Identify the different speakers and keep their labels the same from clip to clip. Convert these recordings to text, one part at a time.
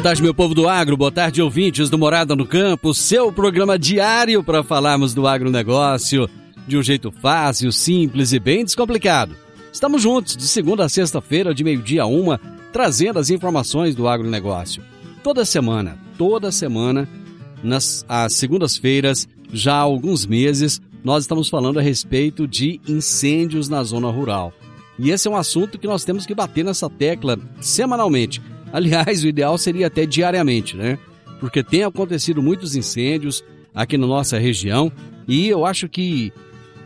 Speaker 1: Boa tarde, meu povo do agro, boa tarde, ouvintes do Morada no Campo, seu programa diário para falarmos do agronegócio de um jeito fácil, simples e bem descomplicado. Estamos juntos de segunda a sexta-feira, de meio-dia a uma, trazendo as informações do agronegócio. Toda semana, toda semana, nas às segundas-feiras, já há alguns meses, nós estamos falando a respeito de incêndios na zona rural. E esse é um assunto que nós temos que bater nessa tecla semanalmente. Aliás, o ideal seria até diariamente, né? Porque tem acontecido muitos incêndios aqui na nossa região e eu acho que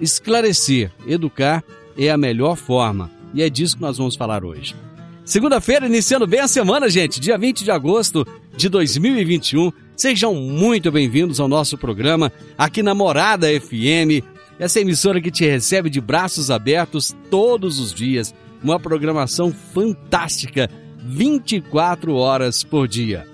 Speaker 1: esclarecer, educar é a melhor forma. E é disso que nós vamos falar hoje. Segunda-feira, iniciando bem a semana, gente, dia 20 de agosto de 2021. Sejam muito bem-vindos ao nosso programa aqui na Morada FM, essa emissora que te recebe de braços abertos todos os dias. Uma programação fantástica 24 horas por dia.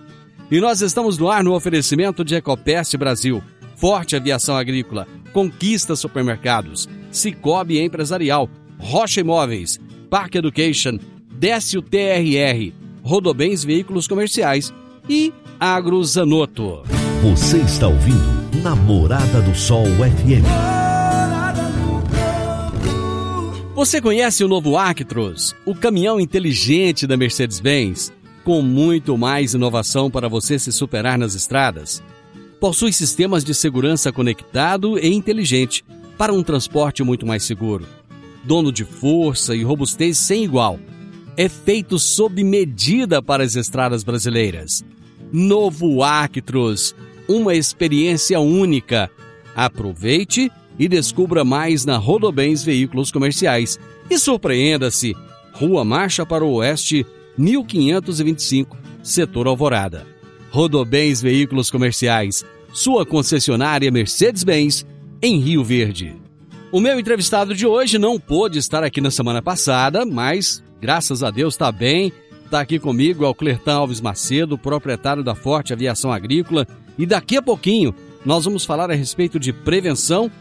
Speaker 1: E nós estamos no ar no oferecimento de Ecopest Brasil, Forte Aviação Agrícola, Conquista Supermercados, Cicobi Empresarial, Rocha Imóveis, Park Education, Décio TRR, Rodobens Veículos Comerciais e Agrozanoto.
Speaker 2: Você está ouvindo Namorada do Sol FM.
Speaker 1: Você conhece o novo Actros, o caminhão inteligente da Mercedes-Benz, com muito mais inovação para você se superar nas estradas? Possui sistemas de segurança conectado e inteligente para um transporte muito mais seguro. Dono de força e robustez sem igual. É feito sob medida para as estradas brasileiras. Novo Actros, uma experiência única. Aproveite e descubra mais na Rodobens Veículos Comerciais. E surpreenda-se! Rua Marcha para o Oeste, 1525, Setor Alvorada. Rodobens Veículos Comerciais, sua concessionária Mercedes-Benz, em Rio Verde. O meu entrevistado de hoje não pôde estar aqui na semana passada, mas, graças a Deus, está bem. Está aqui comigo é o Clertão Alves Macedo, proprietário da Forte Aviação Agrícola. E daqui a pouquinho nós vamos falar a respeito de prevenção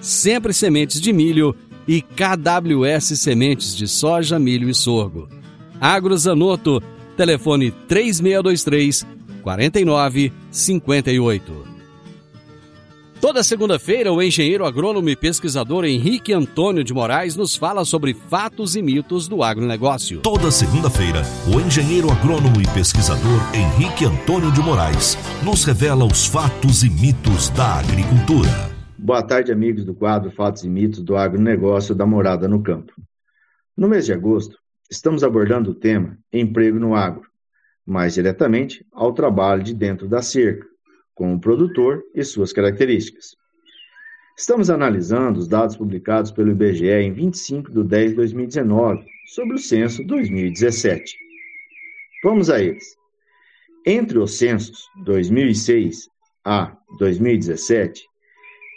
Speaker 1: Sempre Sementes de Milho e KWS Sementes de Soja, Milho e Sorgo. Agrozanoto, telefone 3623 4958. Toda segunda-feira, o engenheiro agrônomo e pesquisador Henrique Antônio de Moraes nos fala sobre fatos e mitos do agronegócio.
Speaker 2: Toda segunda-feira, o engenheiro agrônomo e pesquisador Henrique Antônio de Moraes nos revela os fatos e mitos da agricultura.
Speaker 3: Boa tarde, amigos do quadro Fatos e Mitos do Agronegócio da Morada no Campo. No mês de agosto, estamos abordando o tema Emprego no Agro, mais diretamente ao trabalho de dentro da cerca, com o produtor e suas características. Estamos analisando os dados publicados pelo IBGE em 25 de 10 de 2019 sobre o censo 2017. Vamos a eles. Entre os censos 2006 a 2017,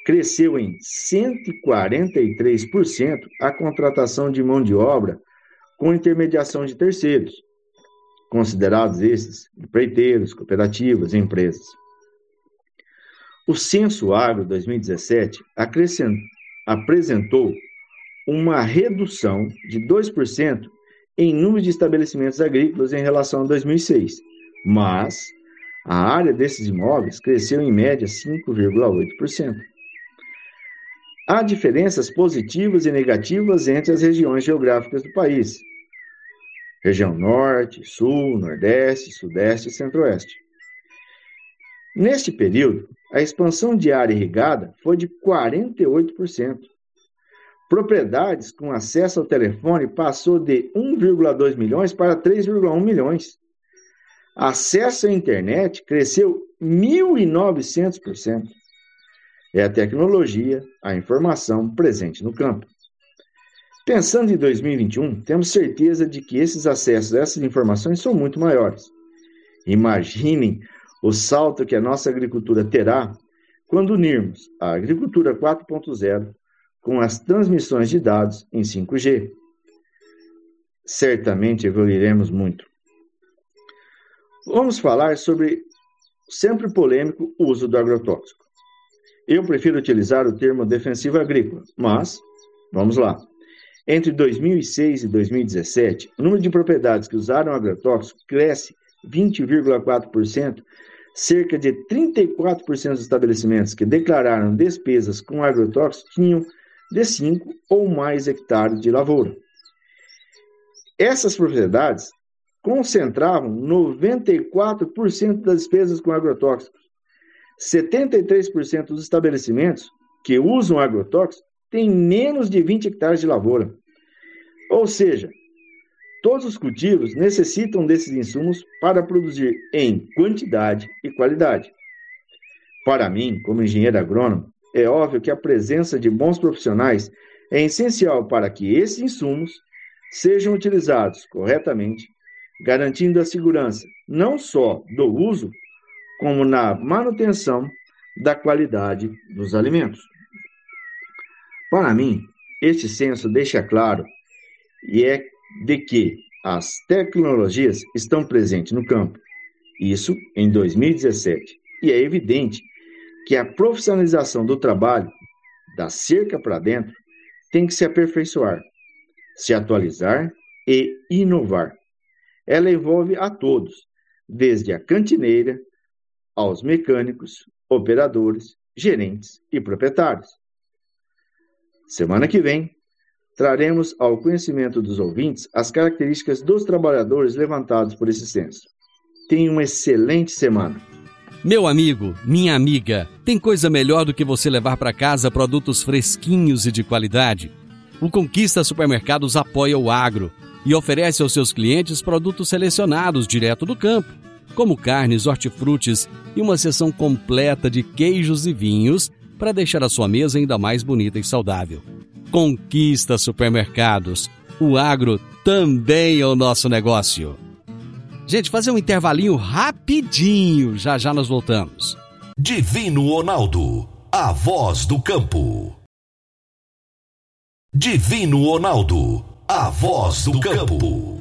Speaker 3: cresceu em 143% a contratação de mão de obra com intermediação de terceiros, considerados esses empreiteiros, cooperativas empresas. O Censo Agro 2017 apresentou uma redução de 2% em número de estabelecimentos agrícolas em relação a 2006, mas a área desses imóveis cresceu em média 5,8%. Há diferenças positivas e negativas entre as regiões geográficas do país. Região Norte, Sul, Nordeste, Sudeste e Centro-Oeste. Neste período, a expansão de área irrigada foi de 48%. Propriedades com acesso ao telefone passou de 1,2 milhões para 3,1 milhões. Acesso à internet cresceu 1.900%. É a tecnologia, a informação presente no campo. Pensando em 2021, temos certeza de que esses acessos a essas informações são muito maiores. Imaginem o salto que a nossa agricultura terá quando unirmos a agricultura 4.0 com as transmissões de dados em 5G. Certamente evoluiremos muito. Vamos falar sobre sempre polêmico uso do agrotóxico. Eu prefiro utilizar o termo defensivo agrícola, mas vamos lá. Entre 2006 e 2017, o número de propriedades que usaram agrotóxico cresce 20,4%, cerca de 34% dos estabelecimentos que declararam despesas com agrotóxico tinham de 5 ou mais hectares de lavoura. Essas propriedades concentravam 94% das despesas com agrotóxicos. 73% dos estabelecimentos que usam agrotóxicos têm menos de 20 hectares de lavoura. Ou seja, todos os cultivos necessitam desses insumos para produzir em quantidade e qualidade. Para mim, como engenheiro agrônomo, é óbvio que a presença de bons profissionais é essencial para que esses insumos sejam utilizados corretamente garantindo a segurança não só do uso, como na manutenção da qualidade dos alimentos. Para mim, este censo deixa claro e é de que as tecnologias estão presentes no campo. Isso em 2017. E é evidente que a profissionalização do trabalho, da cerca para dentro, tem que se aperfeiçoar, se atualizar e inovar. Ela envolve a todos, desde a cantineira aos mecânicos, operadores, gerentes e proprietários. Semana que vem, traremos ao conhecimento dos ouvintes as características dos trabalhadores levantados por esse censo. Tenha uma excelente semana.
Speaker 1: Meu amigo, minha amiga, tem coisa melhor do que você levar para casa produtos fresquinhos e de qualidade? O Conquista Supermercados apoia o agro e oferece aos seus clientes produtos selecionados direto do campo, como carnes, hortifrutis e uma seção completa de queijos e vinhos para deixar a sua mesa ainda mais bonita e saudável. Conquista Supermercados. O agro também é o nosso negócio. Gente, fazer um intervalinho rapidinho, já já nós voltamos.
Speaker 2: Divino Ronaldo, a voz do campo. Divino Ronaldo, a voz do campo.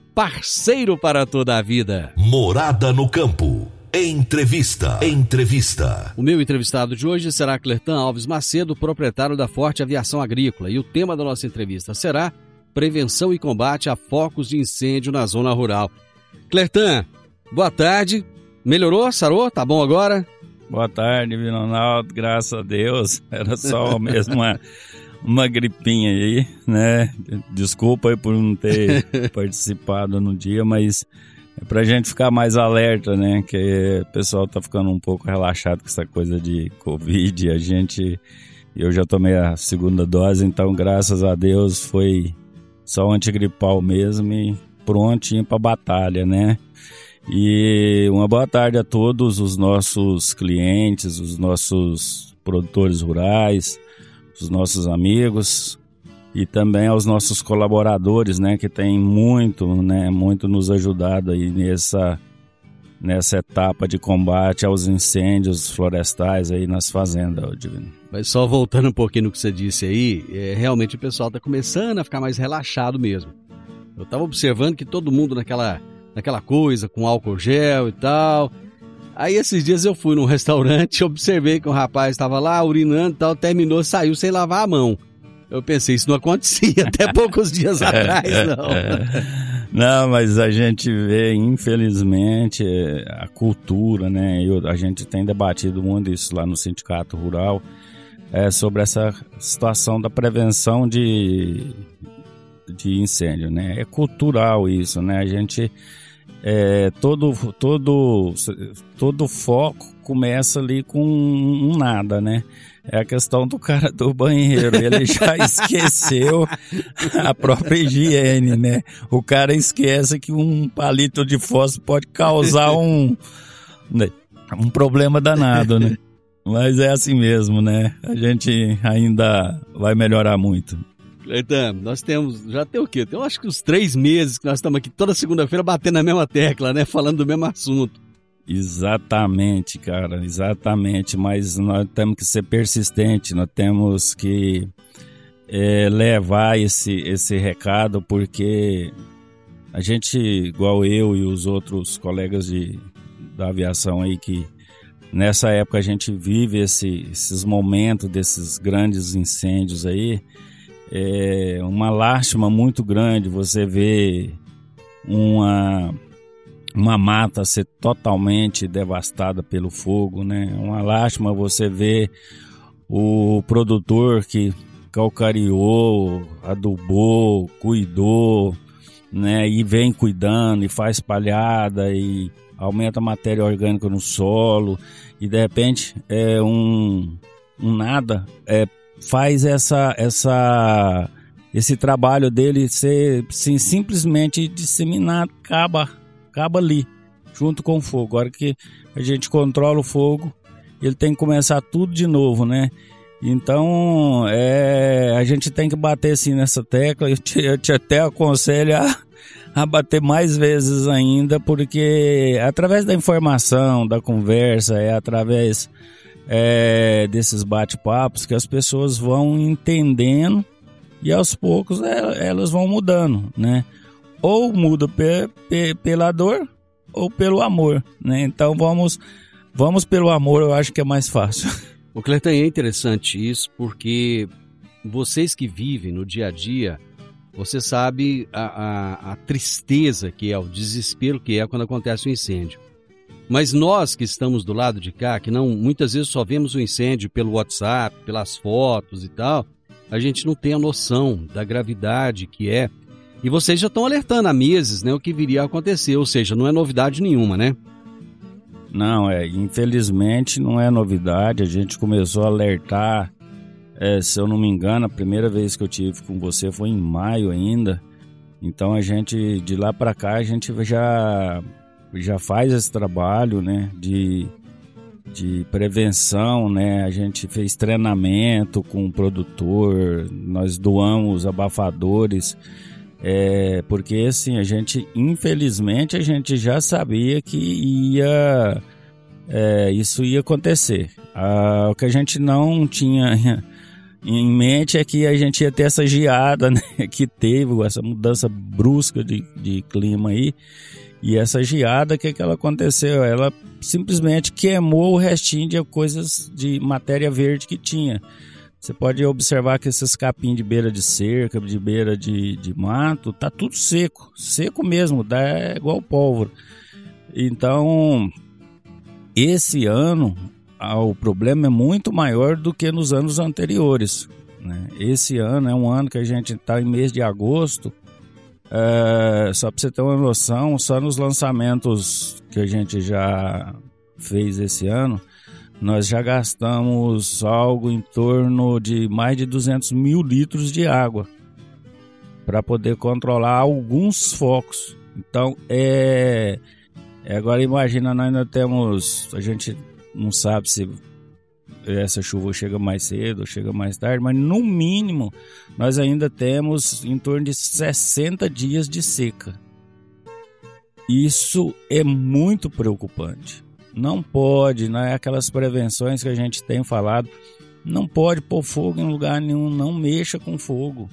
Speaker 1: parceiro para toda a vida.
Speaker 2: Morada no campo. Entrevista. Entrevista.
Speaker 1: O meu entrevistado de hoje será Clertan Alves Macedo, proprietário da Forte Aviação Agrícola, e o tema da nossa entrevista será Prevenção e Combate a Focos de Incêndio na Zona Rural. Clertan, boa tarde. Melhorou? Sarou? Tá bom agora?
Speaker 4: Boa tarde, Ronaldo. Graças a Deus. Era só mesmo uma, uma gripinha aí, né? Desculpa aí por não ter participado no dia, mas é pra gente ficar mais alerta, né? Que o pessoal tá ficando um pouco relaxado com essa coisa de Covid. A gente. Eu já tomei a segunda dose, então graças a Deus foi só antigripal mesmo e prontinho pra batalha, né? E uma boa tarde a todos os nossos clientes, os nossos produtores rurais, os nossos amigos e também aos nossos colaboradores, né, que tem muito, né, muito nos ajudado aí nessa nessa etapa de combate aos incêndios florestais aí nas fazendas, Divino.
Speaker 1: Mas só voltando um pouquinho no que você disse aí, é, realmente o pessoal está começando a ficar mais relaxado mesmo. Eu estava observando que todo mundo naquela, naquela coisa, com álcool gel e tal. Aí esses dias eu fui num restaurante, observei que o rapaz estava lá urinando e tal, terminou, saiu sem lavar a mão. Eu pensei, isso não acontecia até poucos dias atrás, não.
Speaker 4: Não, mas a gente vê, infelizmente, a cultura, né? Eu, a gente tem debatido muito isso lá no Sindicato Rural, é, sobre essa situação da prevenção de, de incêndio, né? É cultural isso, né? A gente é, todo todo todo foco começa ali com um nada, né? É a questão do cara do banheiro. Ele já esqueceu a própria higiene, né? O cara esquece que um palito de fósforo pode causar um, né? um problema danado, né? Mas é assim mesmo, né? A gente ainda vai melhorar muito.
Speaker 1: Então, nós temos, já tem o quê? Eu acho que uns três meses que nós estamos aqui toda segunda-feira batendo na mesma tecla, né? Falando do mesmo assunto.
Speaker 4: Exatamente, cara, exatamente. Mas nós temos que ser persistentes, nós temos que é, levar esse, esse recado, porque a gente, igual eu e os outros colegas de, da aviação aí, que nessa época a gente vive esse, esses momentos desses grandes incêndios aí, é uma lástima muito grande você ver uma uma mata ser totalmente devastada pelo fogo, né? Uma lástima você ver o produtor que calcariou, adubou, cuidou, né? E vem cuidando e faz palhada e aumenta a matéria orgânica no solo e de repente é um, um nada é, faz essa essa esse trabalho dele ser sim, simplesmente disseminado, acaba acaba ali, junto com o fogo. Agora que a gente controla o fogo, ele tem que começar tudo de novo, né? Então, é, a gente tem que bater assim nessa tecla. Eu te, eu te até aconselho a, a bater mais vezes ainda, porque através da informação, da conversa, é através é, desses bate-papos que as pessoas vão entendendo e aos poucos é, elas vão mudando, né? ou muda pe, pe, pela dor ou pelo amor, né? Então vamos vamos pelo amor, eu acho que é mais fácil.
Speaker 1: O Cleiton é interessante isso porque vocês que vivem no dia a dia, você sabe a, a, a tristeza que é, o desespero que é quando acontece um incêndio. Mas nós que estamos do lado de cá, que não muitas vezes só vemos o incêndio pelo WhatsApp, pelas fotos e tal, a gente não tem a noção da gravidade que é e vocês já estão alertando há meses né, o que viria a acontecer, ou seja, não é novidade nenhuma, né?
Speaker 4: Não, é, infelizmente não é novidade. A gente começou a alertar, é, se eu não me engano, a primeira vez que eu tive com você foi em maio ainda. Então a gente, de lá para cá, a gente já, já faz esse trabalho, né, de, de prevenção, né? A gente fez treinamento com o produtor, nós doamos abafadores é, porque assim, a gente, infelizmente, a gente já sabia que ia é, isso ia acontecer. Ah, o que a gente não tinha em mente é que a gente ia ter essa geada né, que teve, essa mudança brusca de, de clima aí. E essa geada, o que, que ela aconteceu? Ela simplesmente queimou o restinho de coisas de matéria verde que tinha. Você pode observar que esses capim de beira de cerca, de beira de, de mato, tá tudo seco, seco mesmo, dá é igual pólvora. Então, esse ano, o problema é muito maior do que nos anos anteriores. Né? Esse ano é um ano que a gente está em mês de agosto. É, só para você ter uma noção, só nos lançamentos que a gente já fez esse ano, nós já gastamos algo em torno de mais de 200 mil litros de água para poder controlar alguns focos. Então, é, é, agora imagina, nós ainda temos, a gente não sabe se essa chuva chega mais cedo chega mais tarde, mas no mínimo nós ainda temos em torno de 60 dias de seca. Isso é muito preocupante. Não pode, não é aquelas prevenções que a gente tem falado. Não pode pôr fogo em lugar nenhum, não mexa com fogo.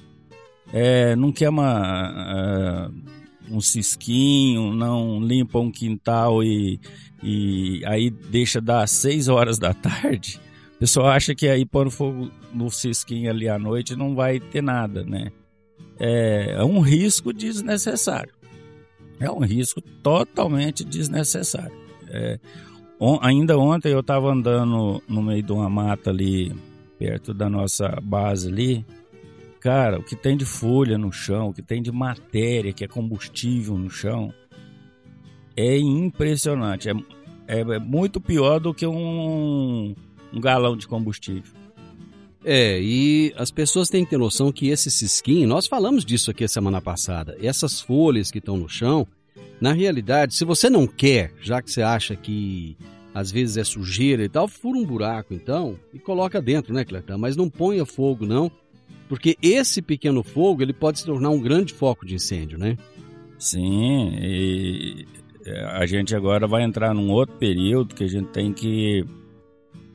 Speaker 4: É, não queima uh, um cisquinho, não limpa um quintal e, e aí deixa dar 6 horas da tarde. Pessoal acha que aí pôr fogo no cisquinho ali à noite não vai ter nada, né? É, é um risco desnecessário. É um risco totalmente desnecessário. É, On, ainda ontem eu estava andando no meio de uma mata ali, perto da nossa base ali. Cara, o que tem de folha no chão, o que tem de matéria, que é combustível no chão, é impressionante. É, é, é muito pior do que um, um galão de combustível.
Speaker 1: É, e as pessoas têm que ter noção que esse cisquinho, nós falamos disso aqui a semana passada, essas folhas que estão no chão, na realidade, se você não quer, já que você acha que às vezes é sujeira e tal, fura um buraco então e coloca dentro, né, Cletão? Mas não ponha fogo não, porque esse pequeno fogo ele pode se tornar um grande foco de incêndio, né?
Speaker 4: Sim, e a gente agora vai entrar num outro período que a gente tem que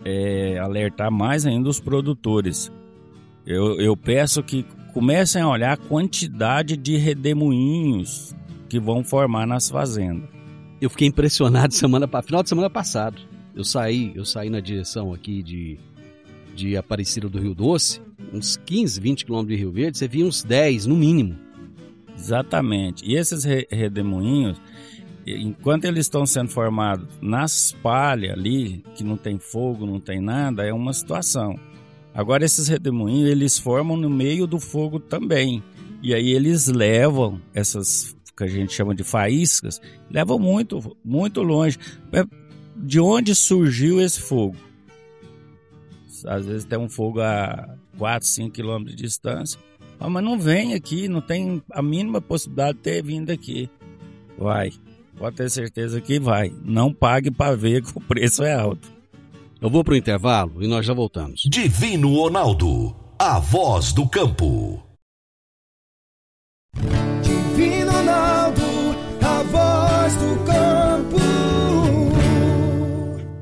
Speaker 4: é, alertar mais ainda os produtores. Eu, eu peço que comecem a olhar a quantidade de redemoinhos que vão formar nas fazendas.
Speaker 1: Eu fiquei impressionado semana final de semana passado. Eu saí, eu saí na direção aqui de de Aparecida do Rio Doce, uns 15, 20 quilômetros de Rio Verde, você via uns 10 no mínimo.
Speaker 4: Exatamente. E esses re redemoinhos, enquanto eles estão sendo formados nas palhas ali, que não tem fogo, não tem nada, é uma situação. Agora esses redemoinhos, eles formam no meio do fogo também. E aí eles levam essas que a gente chama de faíscas, levam muito, muito longe. É, de onde surgiu esse fogo? Às vezes tem um fogo a 4, 5 quilômetros de distância. Ah, mas não vem aqui, não tem a mínima possibilidade de ter vindo aqui. Vai, pode ter certeza que vai. Não pague para ver que o preço é alto.
Speaker 1: Eu vou para o intervalo e nós já voltamos.
Speaker 2: Divino Ronaldo, a voz do campo.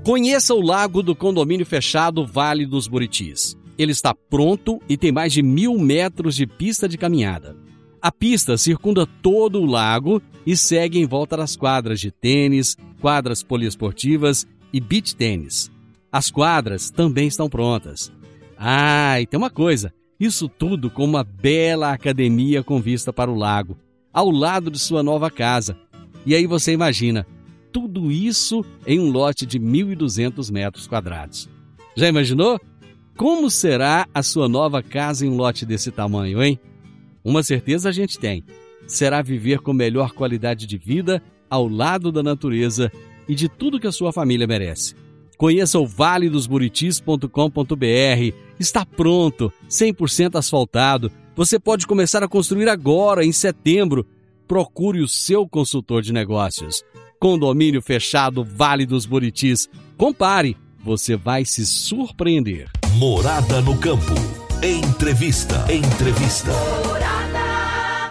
Speaker 1: Conheça o lago do condomínio fechado Vale dos Buritis. Ele está pronto e tem mais de mil metros de pista de caminhada. A pista circunda todo o lago e segue em volta das quadras de tênis, quadras poliesportivas e beach tênis. As quadras também estão prontas. Ah, e tem uma coisa: isso tudo com uma bela academia com vista para o lago, ao lado de sua nova casa. E aí você imagina, tudo isso em um lote de 1.200 metros quadrados. Já imaginou? Como será a sua nova casa em um lote desse tamanho, hein? Uma certeza a gente tem: será viver com melhor qualidade de vida ao lado da natureza e de tudo que a sua família merece. Conheça o valedosburitis.com.br. Está pronto, 100% asfaltado. Você pode começar a construir agora, em setembro. Procure o seu consultor de negócios. Condomínio fechado Vale dos Buritis. Compare, você vai se surpreender.
Speaker 2: Morada no campo. Entrevista. Entrevista.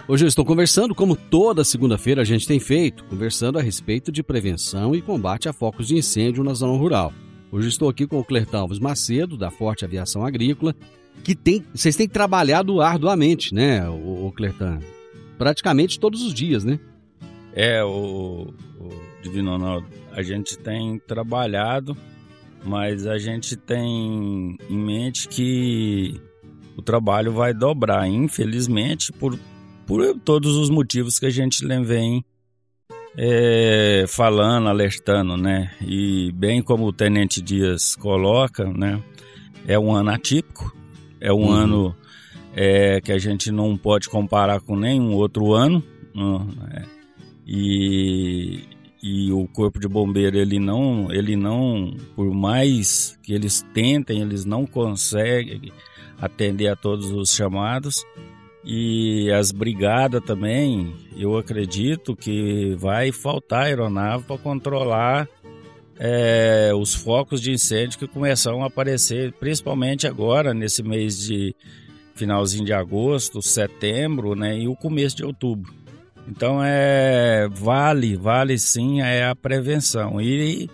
Speaker 1: Hoje eu estou conversando, como toda segunda-feira a gente tem feito, conversando a respeito de prevenção e combate a focos de incêndio na zona rural. Hoje estou aqui com o Clertão Alves Macedo, da Forte Aviação Agrícola, que tem, vocês têm trabalhado arduamente, né, o, o? Praticamente todos os dias, né?
Speaker 4: É, o, o Divino Ronaldo, a gente tem trabalhado, mas a gente tem em mente que o trabalho vai dobrar, infelizmente, por, por todos os motivos que a gente vem é, falando, alertando, né? E bem como o Tenente Dias coloca, né? É um ano atípico, É um
Speaker 1: Uhum.
Speaker 4: ano é, que a gente não pode comparar com nenhum outro ano. não, é. E, e o corpo de bombeiro ele não, ele não, por mais que eles tentem, eles não conseguem atender a todos os chamados. E as brigadas também, eu acredito que vai faltar aeronave para controlar é, os focos de incêndio que começam a aparecer, principalmente agora, nesse mês de finalzinho de agosto, setembro, né, e o começo de outubro. Então é vale, vale sim é a prevenção. E,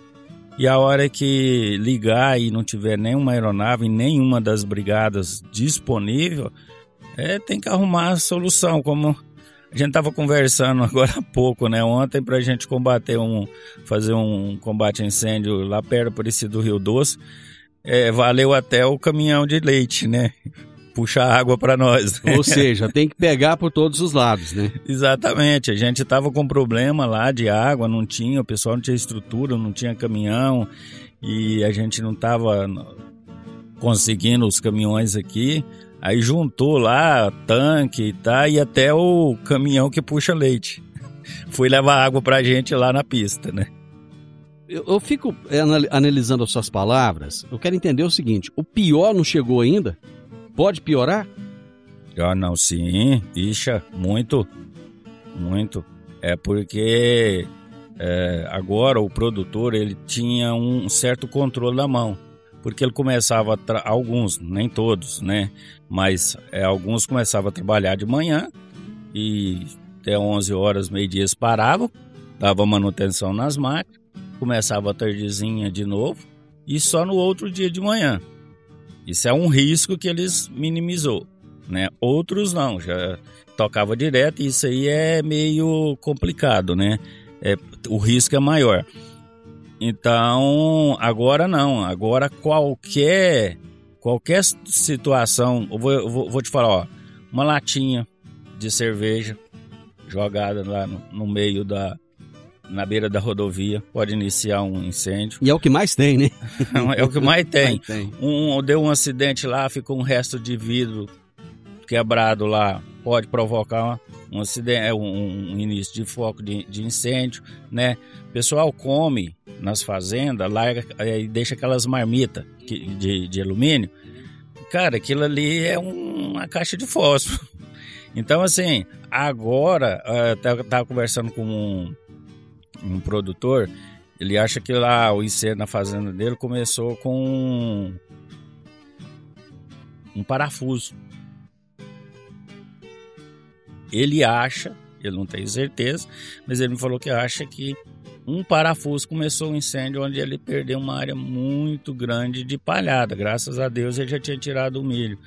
Speaker 4: e a hora que ligar e não tiver nenhuma aeronave, nenhuma das brigadas disponível, é, tem que arrumar a solução, como a gente estava conversando agora há pouco, né? Ontem para a gente combater um, fazer um combate a incêndio lá perto por esse do Rio Doce, é, valeu até o caminhão de leite, né? Puxar água para nós.
Speaker 1: Ou seja, tem que pegar por todos os lados, né?
Speaker 4: Exatamente, a gente tava com problema lá de água, não tinha, o pessoal não tinha estrutura, não tinha caminhão e a gente não tava conseguindo os caminhões aqui. Aí juntou lá tanque e tá, e até o caminhão que puxa leite. Foi levar água pra gente lá na pista, né?
Speaker 1: Eu, eu fico anal- analisando as suas palavras. Eu quero entender o seguinte: o pior não chegou ainda? Pode piorar?
Speaker 4: Ah, não, sim, ixa, muito, muito. É porque é, agora o produtor ele tinha um certo controle na mão, porque ele começava tra- alguns, nem todos, né? Mas é, alguns começavam a trabalhar de manhã e até 11 horas, meio-dia paravam, dava manutenção nas máquinas, começava a tardezinha de novo e só no outro dia de manhã. Isso é um risco que eles minimizou, né? Outros não, já tocava direto e isso aí é meio complicado, né? É, o risco é maior. Então, agora não, agora qualquer qualquer situação, eu vou, eu vou, vou te falar, ó, uma latinha de cerveja jogada lá no, no meio da na beira da rodovia pode iniciar um incêndio.
Speaker 1: E é o que mais tem, né?
Speaker 4: É o que mais tem.
Speaker 1: tem.
Speaker 4: Um, deu um acidente lá, ficou um resto de vidro quebrado lá, pode provocar um acidente, é, um, início de foco de, de incêndio, né? O pessoal come nas fazendas, larga e deixa aquelas marmitas de, de alumínio. Cara, aquilo ali é um- uma caixa de fósforo. Então, assim, agora, eh, eu tava, tava conversando com um, um produtor, ele acha que lá o incêndio na fazenda dele começou com um parafuso. Ele acha, ele não tem certeza, mas ele me falou que acha que um parafuso começou um incêndio onde ele perdeu uma área muito grande de palhada. Graças a Deus ele já tinha tirado o milho.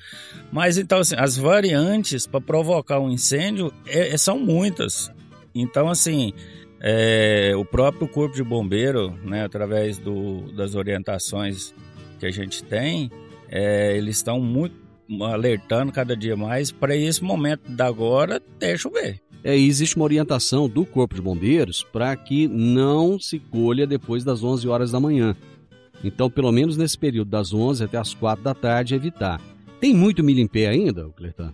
Speaker 4: Mas então, assim, as variantes para provocar um incêndio é- é- são muitas. Então, assim, é, o próprio Corpo de Bombeiro, né, através do, das orientações que a gente tem, é, eles estão muito alertando cada dia mais para esse momento da agora até chover.
Speaker 1: É, existe uma orientação do Corpo de Bombeiros para que não se colha depois das 11 horas da manhã. Então, pelo menos nesse período das 11 até as 4 da tarde, evitar. Tem muito milho em pé ainda, Clertan?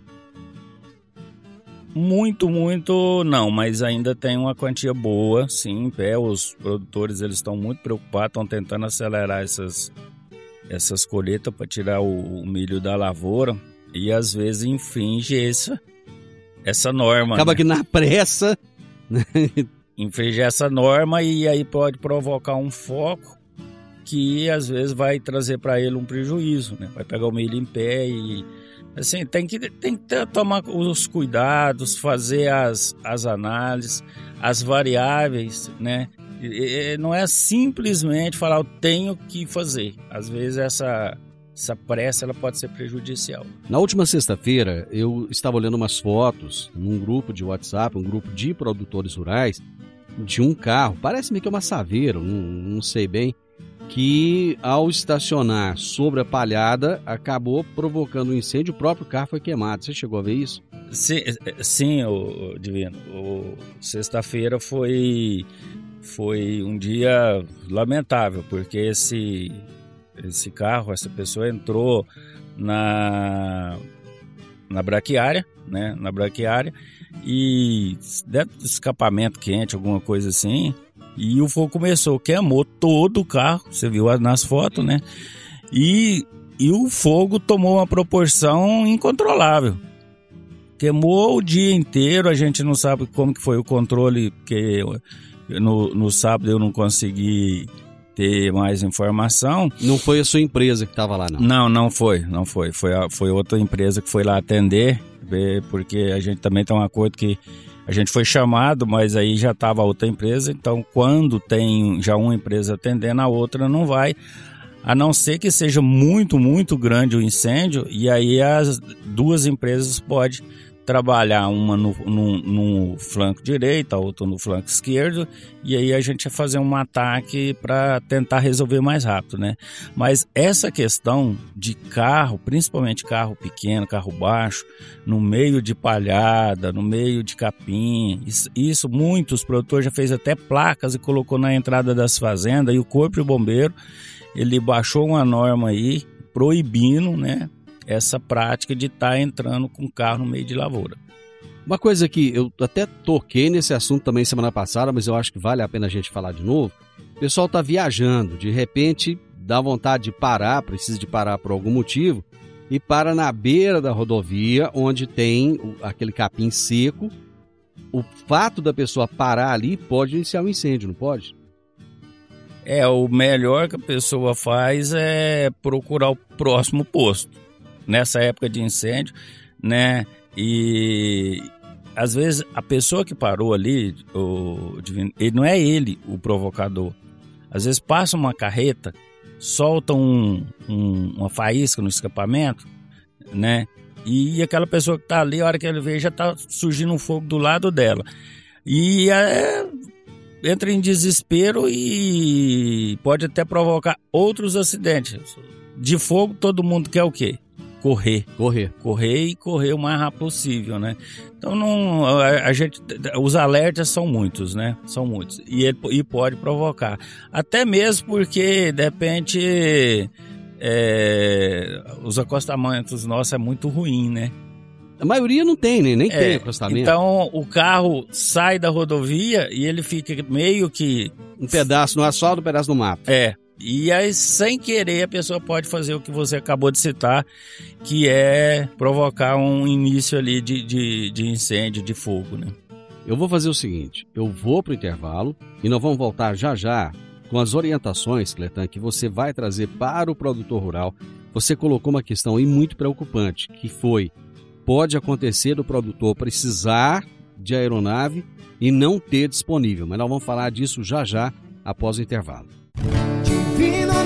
Speaker 4: Muito, muito não, mas ainda tem uma quantia boa, sim, em pé. Os produtores eles estão muito preocupados, estão tentando acelerar essas, essas colheitas para tirar o, o milho da lavoura e às vezes infringe essa, essa norma.
Speaker 1: Acaba
Speaker 4: né?
Speaker 1: que na pressa. né?
Speaker 4: infringir essa norma e aí pode provocar um foco que às vezes vai trazer para ele um prejuízo, né? Vai pegar o milho em pé e assim tem que tem que tomar os cuidados, fazer as, as análises, as variáveis, né? Não é simplesmente falar eu tenho que fazer. Às vezes essa essa pressa ela pode ser prejudicial.
Speaker 1: Na última sexta-feira, eu estava olhando umas fotos num grupo de WhatsApp, um grupo de produtores rurais, de um carro, parece-me que é uma saveira, não, não sei bem, que ao estacionar sobre a palhada acabou provocando um incêndio, o próprio carro foi queimado. Você chegou a ver isso?
Speaker 4: Sim, sim o, Divino. Sexta-feira foi foi um dia lamentável porque esse esse carro, essa pessoa entrou na, na braquiária, né? Na braquiária. E deve ter escapamento quente, alguma coisa assim. E o fogo começou, queimou todo o carro, você viu nas fotos, né? E, e o fogo tomou uma proporção incontrolável. Queimou o dia inteiro, a gente não sabe como que foi o controle, porque no, no sábado eu não consegui ter mais informação.
Speaker 1: Não foi a sua empresa que estava lá, não?
Speaker 4: Não, não foi, não foi. Foi, a, foi outra empresa que foi lá atender, porque a gente também tem um acordo que a gente foi chamado, mas aí já estava outra empresa, então quando tem já uma empresa atendendo, a outra não vai, a não ser que seja muito, muito grande o incêndio, e aí as duas empresas podem trabalhar uma no, no, no, flanco direito, a outra no flanco esquerdo, e aí a gente ia fazer um ataque para tentar resolver mais rápido, né? Mas essa questão de carro, principalmente carro pequeno, carro baixo, no meio de palhada, no meio de capim, isso, isso muitos produtores já fez até placas e colocou na entrada das fazendas, e o Corpo de Bombeiro, ele baixou uma norma aí proibindo, né, essa prática de estar tá entrando com carro no meio de lavoura.
Speaker 1: Uma coisa que eu até toquei nesse assunto também semana passada, mas eu acho que vale a pena a gente falar de novo. O pessoal está viajando, de repente dá vontade de parar, precisa de parar por algum motivo, e para na beira da rodovia, onde tem aquele capim seco. O fato da pessoa parar ali pode iniciar um incêndio, não pode?
Speaker 4: É, o melhor que a pessoa faz é procurar o próximo posto nessa época de incêndio, né? E às vezes a pessoa que parou ali, o, ele não é ele o provocador. Às vezes passa uma carreta, solta um, um, uma faísca no escapamento, né? E aquela pessoa que está ali, a hora que ele vê, já está surgindo um fogo do lado dela. E é, entra em desespero e pode até provocar outros acidentes. De fogo, todo mundo quer o quê? Correr.
Speaker 1: Correr.
Speaker 4: Correr e correr o mais rápido possível, né? Então não, a, a gente, os alertas são muitos, né? São muitos e ele e pode provocar, até mesmo porque de repente é, os acostamentos nossos é muito ruim, né?
Speaker 1: A maioria não tem, né? nem é, tem acostamento.
Speaker 4: Então o carro sai da rodovia e ele fica meio que.
Speaker 1: Um pedaço no asfalto, um pedaço no mato.
Speaker 4: É. E aí, sem querer, a pessoa pode fazer o que você acabou de citar, que é provocar um início ali de, de, de incêndio, de fogo, né?
Speaker 1: Eu vou fazer o seguinte, eu vou para o intervalo e nós vamos voltar já já com as orientações, Cletan, que você vai trazer para o produtor rural. Você colocou uma questão aí muito preocupante, que foi, pode acontecer do produtor precisar de aeronave e não ter disponível, mas nós vamos falar disso já já após o intervalo.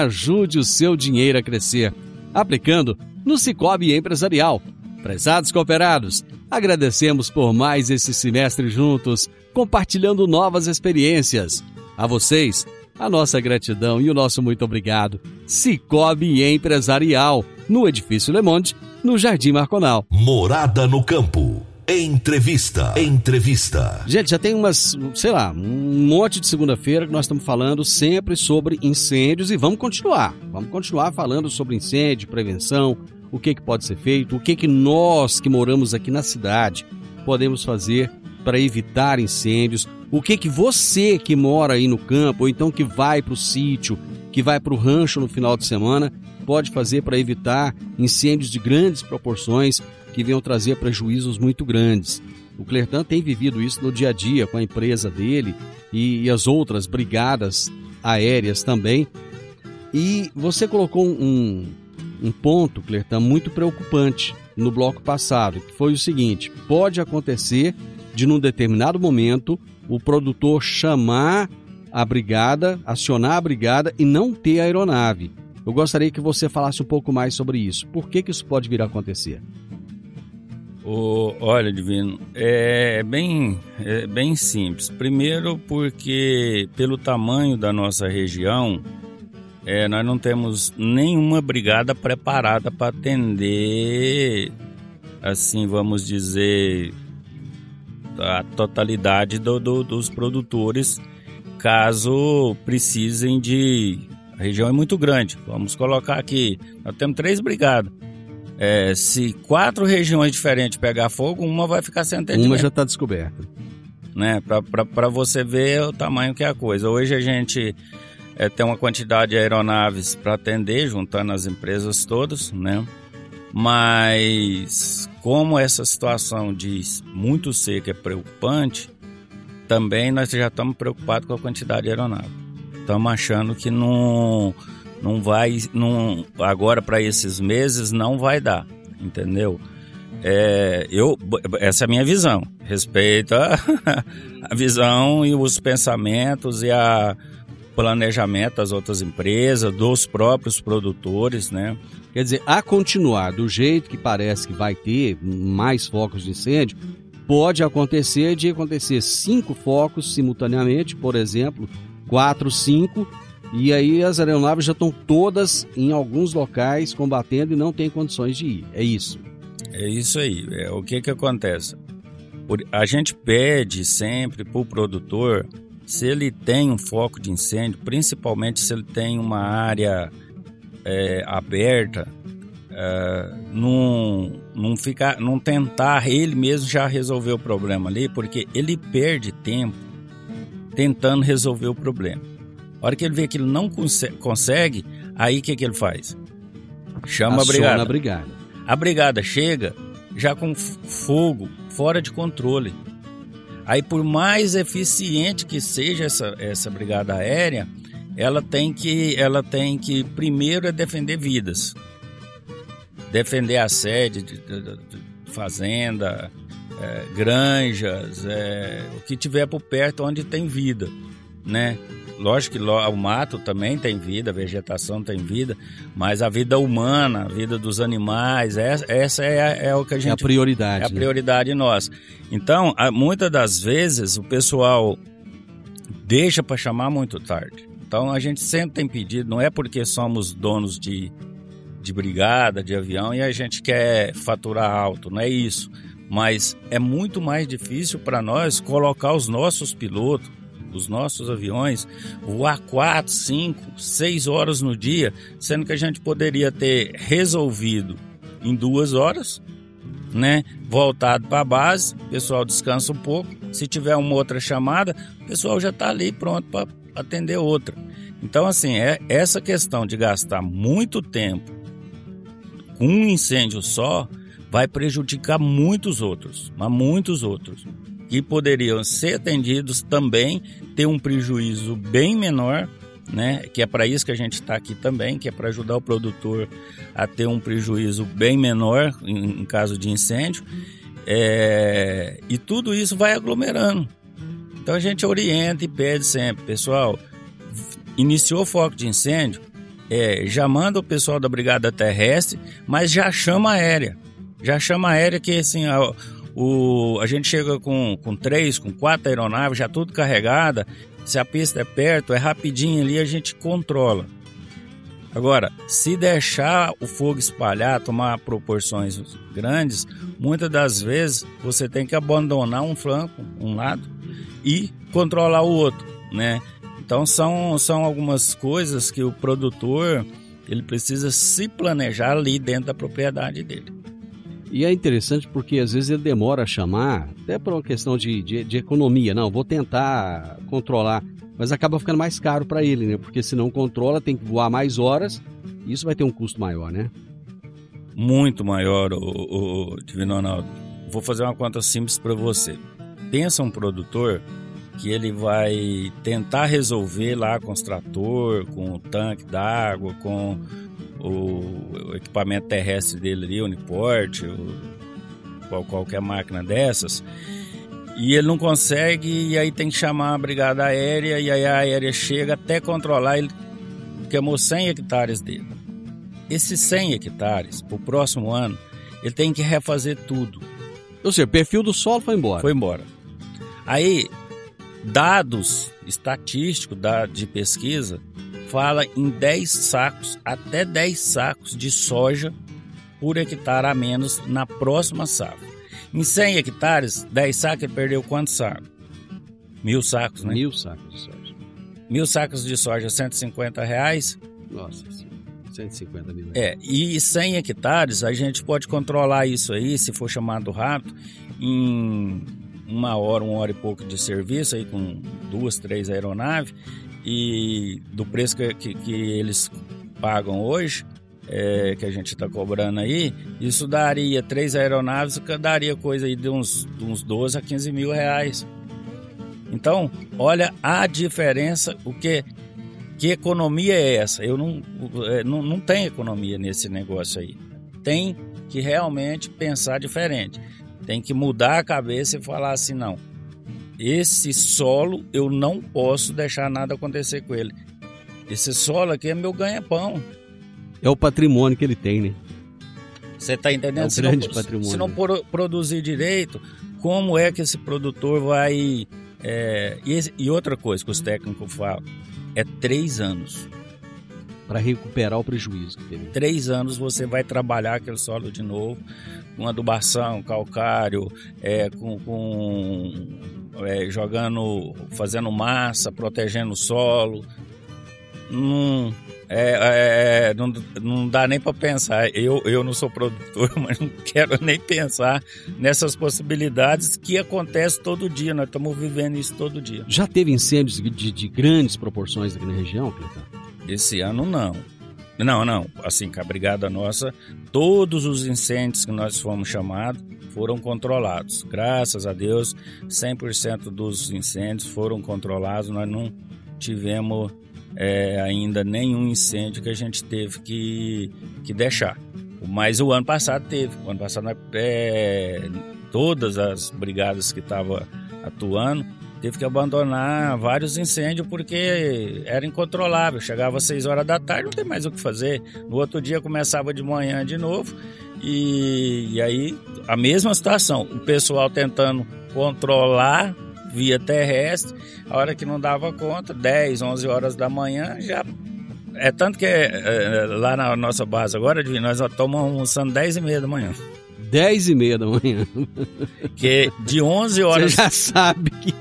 Speaker 1: ajude o seu dinheiro a crescer, aplicando no Cicobi Empresarial. Prezados cooperados, agradecemos por mais esse semestre juntos, compartilhando novas experiências. A vocês, a nossa gratidão e o nosso muito obrigado. Cicobi Empresarial, no Edifício Le Monde, no Jardim Marconal.
Speaker 2: Morada no Campo. Entrevista. Entrevista.
Speaker 1: Gente, já tem umas, sei lá, um monte de segunda-feira que nós estamos falando sempre sobre incêndios e vamos continuar. Vamos continuar falando sobre incêndio, prevenção, o que, que pode ser feito, o que, que nós que moramos aqui na cidade podemos fazer para evitar incêndios, o que, que você que mora aí no campo, ou então que vai para o sítio, que vai para o rancho no final de semana, pode fazer para evitar incêndios de grandes proporções que venham trazer prejuízos muito grandes. O Clertan tem vivido isso no dia a dia com a empresa dele e, e as outras brigadas aéreas também. E você colocou um, um ponto, Clertan, muito preocupante no bloco passado, que foi o seguinte: pode acontecer de, num determinado momento, o produtor chamar a brigada, acionar a brigada e não ter aeronave. Eu gostaria que você falasse um pouco mais sobre isso. Por que, que isso pode vir a acontecer?
Speaker 4: Olha, Divino, é bem, é bem simples. Primeiro, porque pelo tamanho da nossa região, é, nós não temos nenhuma brigada preparada para atender, assim, vamos dizer, a totalidade do, do, dos produtores, caso precisem de. A região é muito grande. Vamos colocar aqui, nós temos três brigadas. É, se quatro regiões diferentes pegar fogo, uma vai ficar sem atendimento.
Speaker 1: Uma já está descoberta.
Speaker 4: Né? Para você ver o tamanho que é a coisa. Hoje a gente é, tem uma quantidade de aeronaves para atender, juntando as empresas todas, né? Mas como essa situação de muito seca é preocupante, também nós já estamos preocupados com a quantidade de aeronave. Estamos achando que não, não vai, não, agora para esses meses não vai dar, entendeu? É, eu, essa é a minha visão. Respeito a, a visão e os pensamentos e a planejamento das outras empresas, dos próprios produtores, né?
Speaker 1: Quer dizer, a continuar do jeito que parece que vai ter mais focos de incêndio, pode acontecer de acontecer cinco focos simultaneamente, por exemplo, quatro, cinco, e aí as aeronaves já estão todas em alguns locais combatendo e não tem condições de ir. É isso.
Speaker 4: É isso aí. É, o que que acontece? A gente pede sempre para o produtor se ele tem um foco de incêndio, principalmente se ele tem uma área é, aberta, é, não, não, ficar, não tentar ele mesmo já resolver o problema ali, porque ele perde tempo tentando resolver o problema. A hora que ele vê que ele não consegue, aí o que, que ele faz? Chama a brigada.
Speaker 1: a brigada.
Speaker 4: A brigada chega já com fogo fora de controle. Aí, por mais eficiente que seja essa, essa brigada aérea, ela tem que, ela tem que primeiro é defender vidas, defender a sede de, de, de fazenda, é, granjas, é, o que tiver por perto onde tem vida, né? Lógico que o mato também tem vida, a vegetação tem vida, mas a vida humana, a vida dos animais, essa é, é o que a gente. É
Speaker 1: a prioridade.
Speaker 4: É a né? prioridade nossa. Então, muitas das vezes o pessoal deixa para chamar muito tarde. Então a gente sempre tem pedido, não é porque somos donos de, de brigada, de avião e a gente quer faturar alto, não é isso. Mas é muito mais difícil para nós colocar os nossos pilotos os nossos aviões voar 4, 5, 6 horas no dia, sendo que a gente poderia ter resolvido em duas horas, né? Voltado para a base, o pessoal descansa um pouco. Se tiver uma outra chamada, o pessoal já está ali pronto para atender outra. Então, assim, é essa questão de gastar muito tempo com um incêndio só vai prejudicar muitos outros, mas muitos outros que poderiam ser atendidos também ter um prejuízo bem menor, né? Que é para isso que a gente está aqui também, que é para ajudar o produtor a ter um prejuízo bem menor em, em caso de incêndio. É, e tudo isso vai aglomerando. Então a gente orienta e pede sempre, pessoal, iniciou o foco de incêndio, é, já manda o pessoal da Brigada Terrestre, mas já chama aérea. Já chama aérea que assim, a, o, a gente chega com, com três, com quatro aeronaves, já tudo carregada. Se a pista é perto, é rapidinho ali, a gente controla. Agora, se deixar o fogo espalhar, tomar proporções grandes, muitas das vezes você tem que abandonar um flanco, um lado, e controlar o outro, né? Então são, são algumas coisas que o produtor ele precisa se planejar ali dentro da propriedade dele.
Speaker 1: E é interessante porque às vezes ele demora a chamar, até por uma questão de, de, de economia. Não, vou tentar controlar. Mas acaba ficando mais caro para ele, né? Porque se não controla, tem que voar mais horas e isso vai ter um custo maior, né?
Speaker 4: Muito maior, o, o Divino Ronaldo. Vou fazer uma conta simples para você. Pensa um produtor que ele vai tentar resolver lá com o trator, com o tanque d'água, com o, equipamento terrestre dele ali, Uniport, qual, qualquer máquina dessas, e ele não consegue, e aí tem que chamar a brigada aérea, e aí a aérea chega até controlar, ele queimou 100 hectares dele. esses 100 hectares, para o próximo ano, ele tem que refazer tudo.
Speaker 1: Ou seja, o perfil do solo foi embora.
Speaker 4: Foi embora. Aí, dados estatísticos de pesquisa fala em 10 sacos, até 10 sacos de soja por hectare a menos na próxima safra. Em 100 hectares, 10 sacos, ele perdeu quantos sacos? Mil sacos, né?
Speaker 1: Mil sacos de soja.
Speaker 4: Mil sacos de soja, 150 reais.
Speaker 1: Nossa senhora. 150 mil.
Speaker 4: É, e 100 hectares, a gente pode controlar isso aí, se for chamado rápido, em uma hora, uma hora e pouco de serviço, aí com duas, três aeronaves, e do preço que, que, que eles pagam hoje, é, que a gente está cobrando aí, isso daria três aeronaves, daria coisa aí de uns, de uns 12 a 15 mil reais. Então, olha a diferença, o que que economia é essa? Eu não, é, não, não tem economia nesse negócio aí. Tem que realmente pensar diferente. Tem que mudar a cabeça e falar assim, não. Esse solo eu não posso deixar nada acontecer com ele. Esse solo aqui é meu ganha-pão.
Speaker 1: É o patrimônio que ele tem, né?
Speaker 4: Você está entendendo?
Speaker 1: É um
Speaker 4: se
Speaker 1: grande
Speaker 4: não,
Speaker 1: patrimônio.
Speaker 4: Se não pro- produzir direito, como é que esse produtor vai. é, e, e outra coisa que os técnicos falam: é três anos.
Speaker 1: Para recuperar o prejuízo que teve.
Speaker 4: Três anos você vai trabalhar aquele solo de novo, com adubação, calcário, é, com, com, é, jogando, fazendo massa, protegendo o solo. Não, é, é, não, não dá nem para pensar. Eu, eu não sou produtor, mas não quero nem pensar nessas possibilidades que acontecem todo dia. Nós estamos vivendo isso todo dia.
Speaker 1: Já teve incêndios de, de grandes proporções aqui na região, Cleiton?
Speaker 4: Esse ano não. Não, não. Assim, com a brigada nossa, todos os incêndios que nós fomos chamados foram controlados. Graças a Deus, 100% dos incêndios foram controlados. Nós não tivemos é, ainda nenhum incêndio que a gente teve que, que deixar. Mas o ano passado teve. O ano passado, é, todas as brigadas que estavam atuando teve que abandonar vários incêndios porque era incontrolável. Chegava às 6 horas da tarde, não tem mais o que fazer. No outro dia começava de manhã de novo. E, e aí a mesma situação, o pessoal tentando controlar via terrestre, a hora que não dava conta, 10, 11 horas da manhã, já é tanto que é, lá na nossa base agora, nós já estamos almoçando 10 e meia da manhã.
Speaker 1: 10 e meia da manhã.
Speaker 4: Que de 11
Speaker 1: Você
Speaker 4: horas
Speaker 1: já sabe que.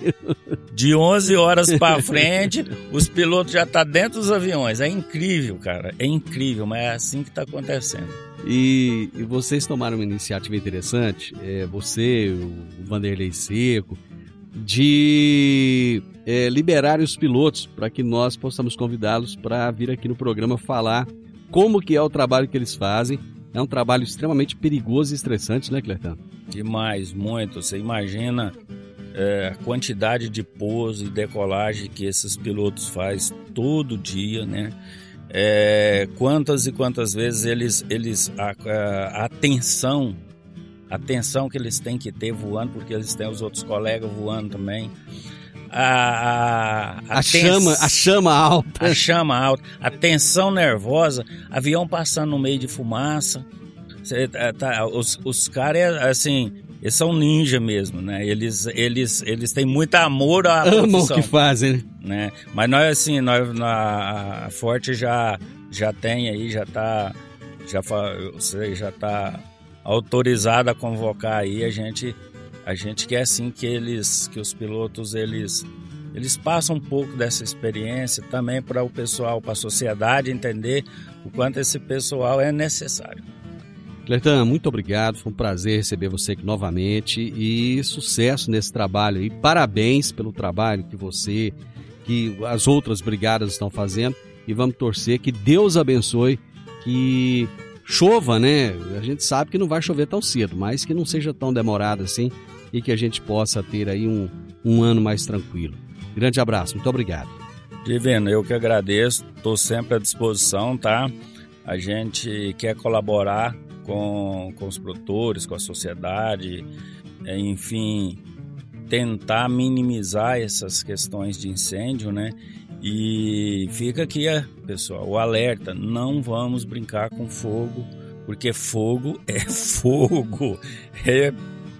Speaker 4: De 11 horas para frente, os pilotos já estão dentro dos aviões. É incrível, cara. É incrível, mas é assim que está acontecendo.
Speaker 1: E, e vocês tomaram uma iniciativa interessante, é, você, o Vanderlei Seco, de é, liberar os pilotos para que nós possamos convidá-los para vir aqui no programa falar como que é o trabalho que eles fazem. É um trabalho extremamente perigoso e estressante, né, Clertano?
Speaker 4: Demais, muito. Você imagina é, a quantidade de pouso e decolagem que esses pilotos fazem todo dia, né? É, quantas e quantas vezes eles, eles a, a, a atenção, a atenção que eles têm que ter voando, porque eles têm os outros colegas voando também. A, a,
Speaker 1: A, chama, a chama alta.
Speaker 4: a chama alta, a tensão nervosa, avião passando no meio de fumaça. Cê, tá, tá, os os caras, assim, eles são ninja mesmo, né? Eles, eles, eles têm muito amor à
Speaker 1: Amam o que fazem, né?
Speaker 4: né? Mas nós, assim, nós, na, a Forte já, já tem aí, já tá, já, já tá autorizado a convocar aí, a gente, a gente quer, assim, que eles, que os pilotos, eles eles passam um pouco dessa experiência também para o pessoal, para a sociedade entender o quanto esse pessoal é necessário.
Speaker 1: Clertan, muito obrigado. Foi um prazer receber você aqui novamente e sucesso nesse trabalho aí. Parabéns pelo trabalho que você, que as outras brigadas estão fazendo e vamos torcer que Deus abençoe, que chova, né? A gente sabe que não vai chover tão cedo, mas que não seja tão demorado assim e que a gente possa ter aí um, um ano mais tranquilo. Grande abraço, muito obrigado.
Speaker 4: Divino, eu que agradeço, estou sempre à disposição, tá? A gente quer colaborar com, com os produtores, com a sociedade, é, enfim, tentar minimizar essas questões de incêndio, né? E fica aqui, pessoal, o alerta: não vamos brincar com fogo, porque fogo é fogo, é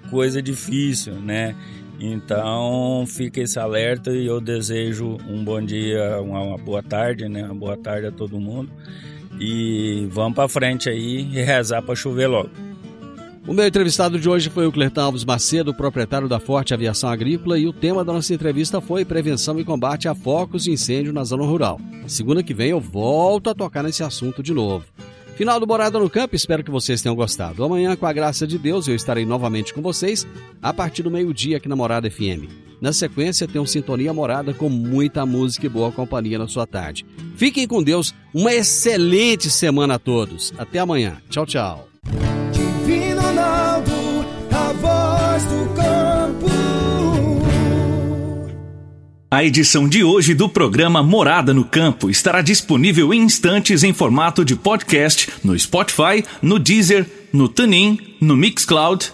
Speaker 4: coisa difícil, né? Então fica esse alerta e eu desejo um bom dia, uma boa tarde, né? Uma boa tarde a todo mundo. E vamos para frente aí e rezar para chover logo.
Speaker 1: O meu entrevistado de hoje foi o Clertão Alves Macedo, proprietário da Forte Aviação Agrícola, e o tema da nossa entrevista foi prevenção e combate a focos de incêndio na zona rural. Segunda que vem eu volto a tocar nesse assunto de novo. Final do Morada no Campo, espero que vocês tenham gostado. Amanhã, com a graça de Deus, eu estarei novamente com vocês a partir do meio-dia aqui na Morada FM. Na sequência, tem um Sintonia Morada com muita música e boa companhia na sua tarde. Fiquem com Deus, uma excelente semana a todos. Até amanhã. Tchau, tchau.
Speaker 5: Divino Ronaldo, a voz do campo.
Speaker 6: A edição de hoje do programa Morada no Campo estará disponível em instantes em formato de podcast no Spotify, no Deezer, no TuneIn, no Mixcloud,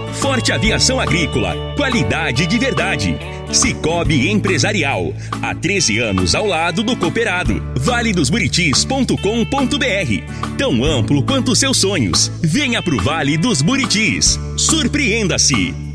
Speaker 6: Forte Aviação Agrícola. Qualidade de verdade. Cicobi Empresarial. Há 13 anos ao lado do cooperado. valedosburitis.com.br. Tão amplo quanto seus sonhos. Venha pro Vale dos Buritis. Surpreenda-se.